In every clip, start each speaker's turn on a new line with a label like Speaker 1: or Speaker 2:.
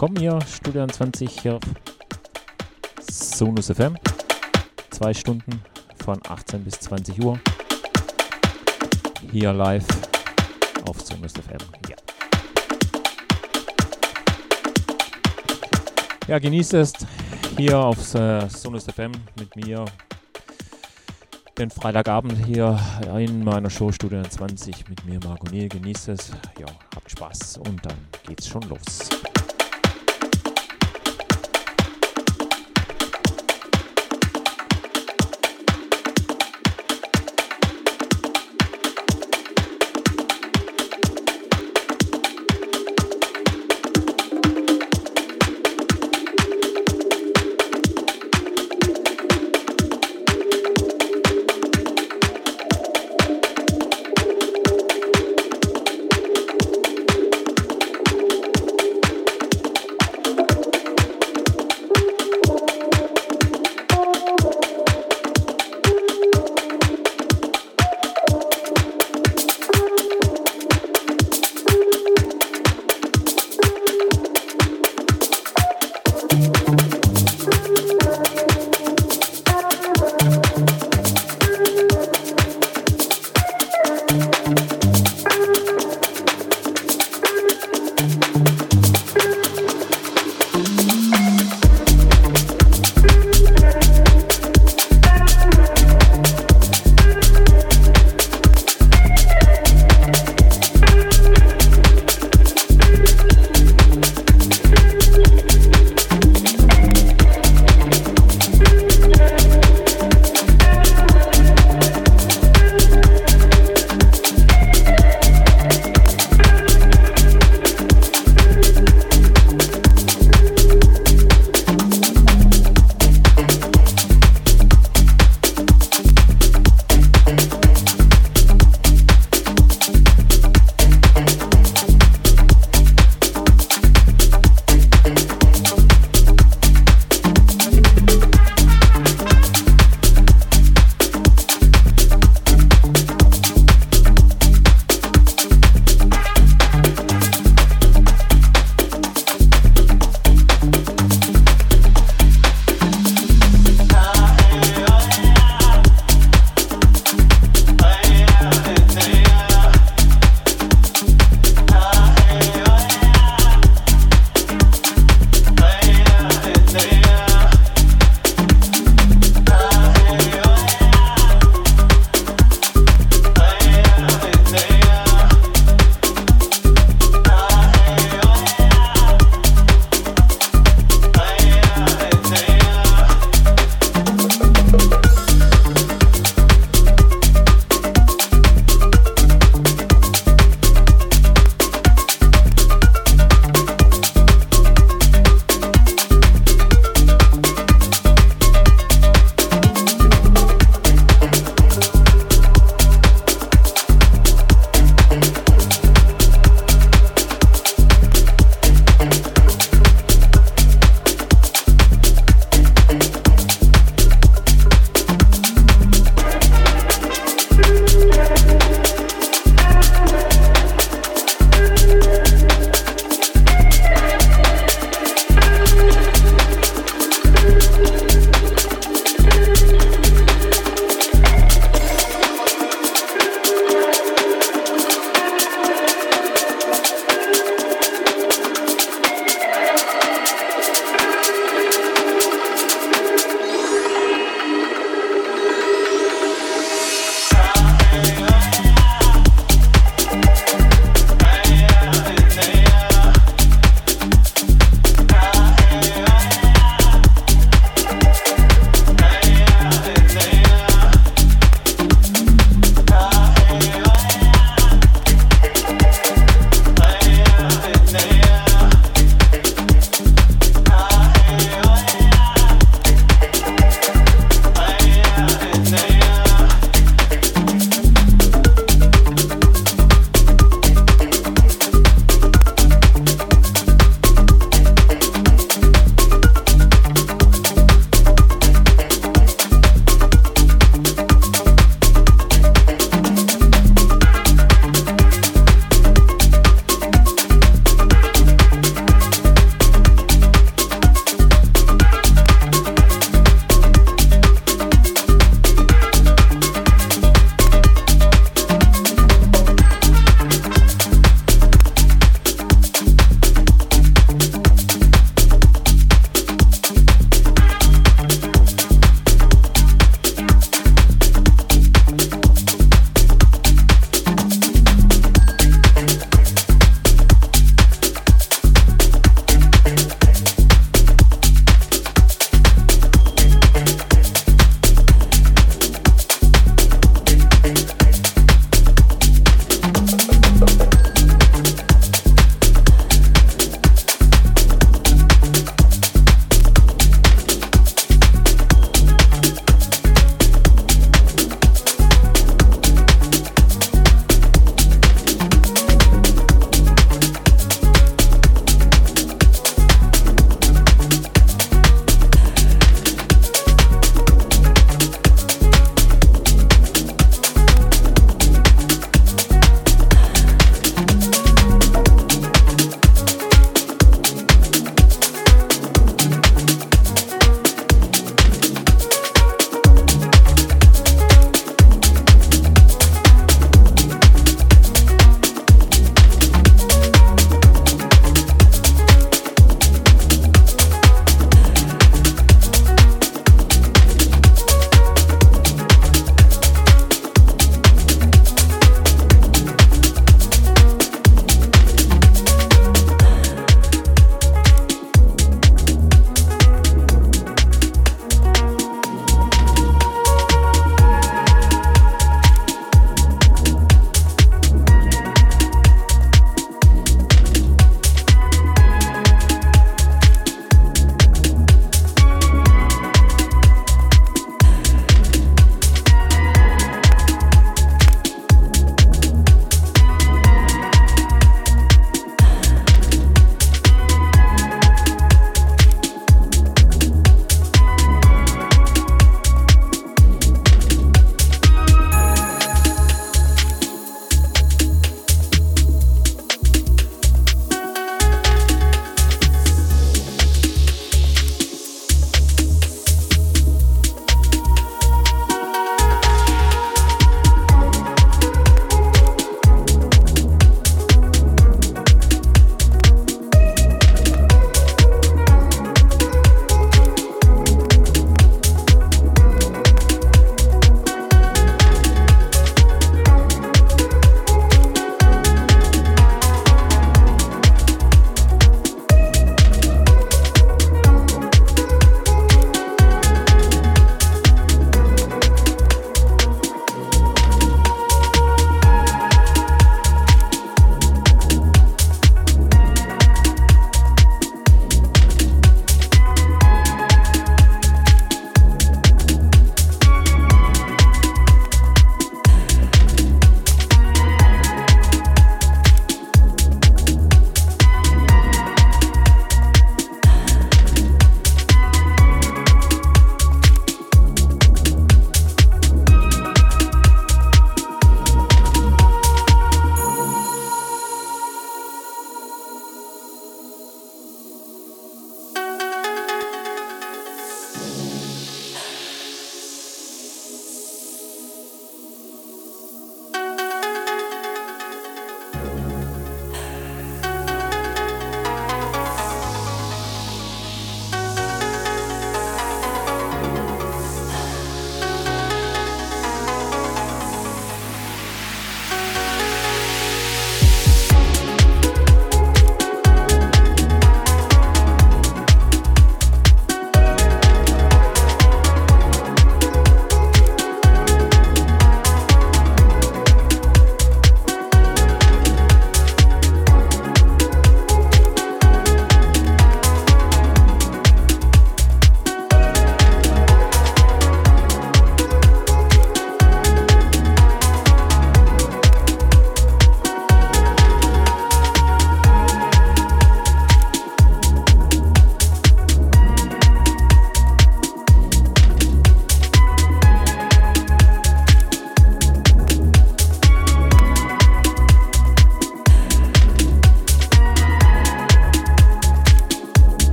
Speaker 1: willkommen hier, Studio 20 hier auf Sonus FM. Zwei Stunden von 18 bis 20 Uhr. Hier live auf Sonus FM. Ja. Ja, genießt es hier auf äh, Sonus FM mit mir den Freitagabend hier in meiner Show Studio 20 mit mir, Marco Niel. Genießt es, ja, habt Spaß und dann geht's schon los.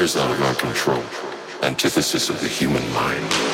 Speaker 2: Desires out of our control, antithesis of the human mind.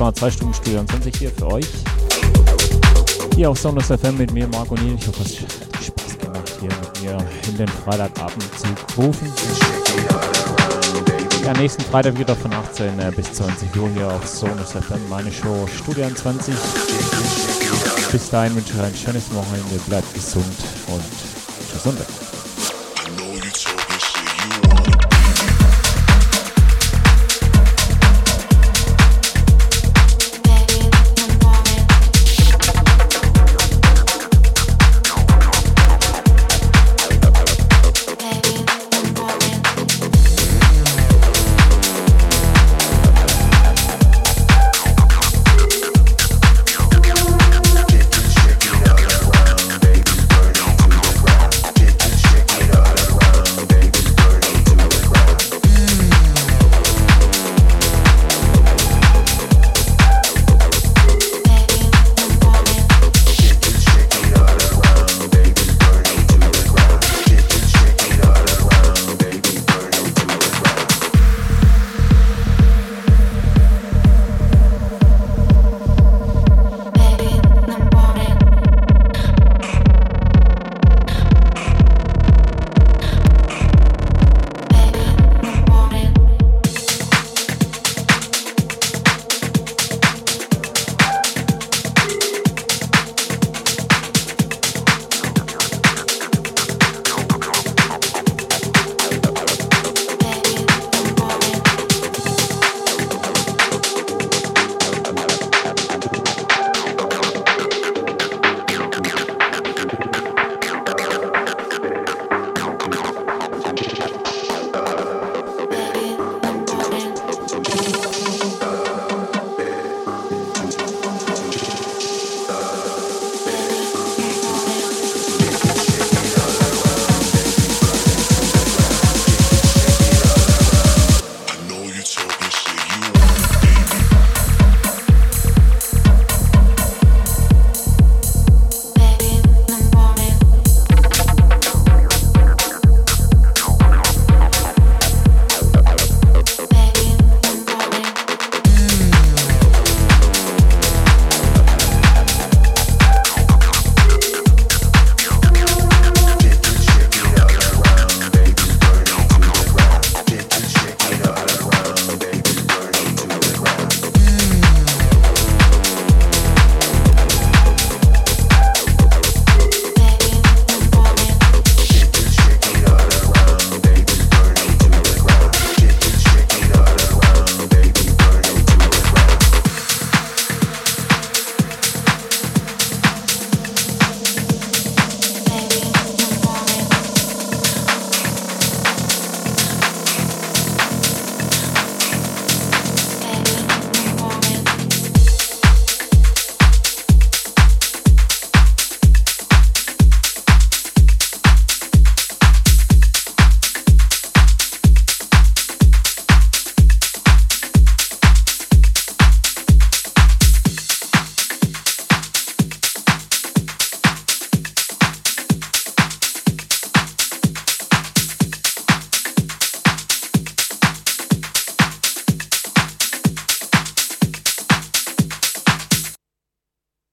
Speaker 1: War 2 Stunden Studio 20 hier für euch. Hier auf Sonos FM mit mir, Marco Niel. Ich hoffe, es hat Spaß gemacht, hier mit mir in den Freitagabend zu rufen. Ja, nächsten Freitag wieder von 18 äh, bis 20 Uhr hier auf Sonos FM, meine Show Studio 20. Bis dahin wünsche ich euch ein schönes Wochenende, bleibt gesund und Gesundheit.